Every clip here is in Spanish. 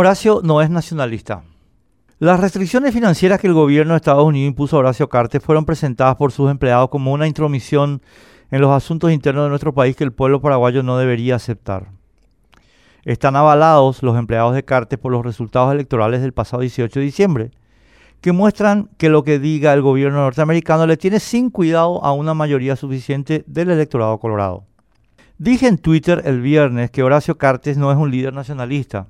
Horacio no es nacionalista. Las restricciones financieras que el gobierno de Estados Unidos impuso a Horacio Cartes fueron presentadas por sus empleados como una intromisión en los asuntos internos de nuestro país que el pueblo paraguayo no debería aceptar. Están avalados los empleados de Cartes por los resultados electorales del pasado 18 de diciembre, que muestran que lo que diga el gobierno norteamericano le tiene sin cuidado a una mayoría suficiente del electorado colorado. Dije en Twitter el viernes que Horacio Cartes no es un líder nacionalista.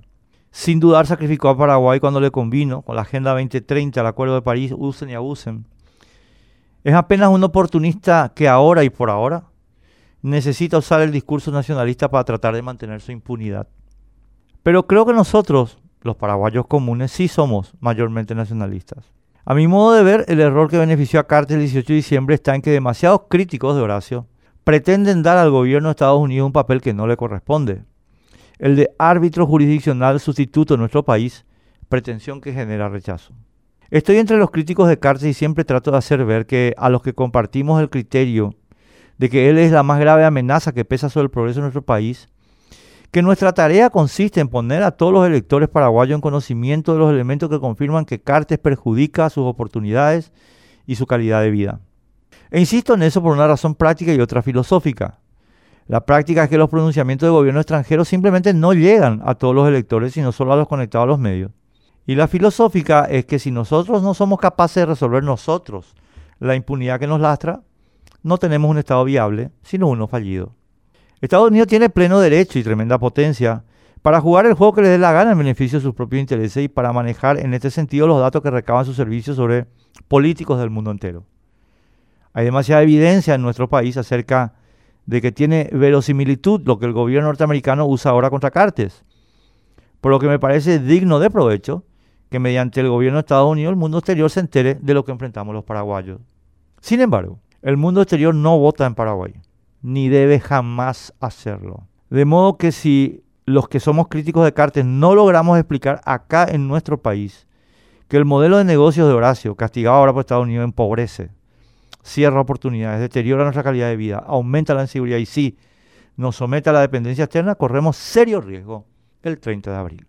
Sin dudar sacrificó a Paraguay cuando le convino con la Agenda 2030, el Acuerdo de París, usen y abusen. Es apenas un oportunista que ahora y por ahora necesita usar el discurso nacionalista para tratar de mantener su impunidad. Pero creo que nosotros, los paraguayos comunes, sí somos mayormente nacionalistas. A mi modo de ver, el error que benefició a Cartes el 18 de diciembre está en que demasiados críticos de Horacio pretenden dar al gobierno de Estados Unidos un papel que no le corresponde. El de árbitro jurisdiccional sustituto en nuestro país, pretensión que genera rechazo. Estoy entre los críticos de Cartes y siempre trato de hacer ver que a los que compartimos el criterio de que él es la más grave amenaza que pesa sobre el progreso de nuestro país, que nuestra tarea consiste en poner a todos los electores paraguayos en conocimiento de los elementos que confirman que Cartes perjudica sus oportunidades y su calidad de vida. E insisto en eso por una razón práctica y otra filosófica. La práctica es que los pronunciamientos de gobierno extranjero simplemente no llegan a todos los electores, sino solo a los conectados a los medios. Y la filosófica es que si nosotros no somos capaces de resolver nosotros la impunidad que nos lastra, no tenemos un Estado viable, sino uno fallido. Estados Unidos tiene pleno derecho y tremenda potencia para jugar el juego que le dé la gana en beneficio de sus propios intereses y para manejar en este sentido los datos que recaban sus servicios sobre políticos del mundo entero. Hay demasiada evidencia en nuestro país acerca de que tiene verosimilitud lo que el gobierno norteamericano usa ahora contra Cartes. Por lo que me parece digno de provecho que mediante el gobierno de Estados Unidos el mundo exterior se entere de lo que enfrentamos los paraguayos. Sin embargo, el mundo exterior no vota en Paraguay ni debe jamás hacerlo. De modo que si los que somos críticos de Cartes no logramos explicar acá en nuestro país que el modelo de negocios de Horacio, castigado ahora por Estados Unidos, empobrece, cierra oportunidades, deteriora nuestra calidad de vida, aumenta la inseguridad y sí nos somete a la dependencia externa, corremos serio riesgo el 30 de abril.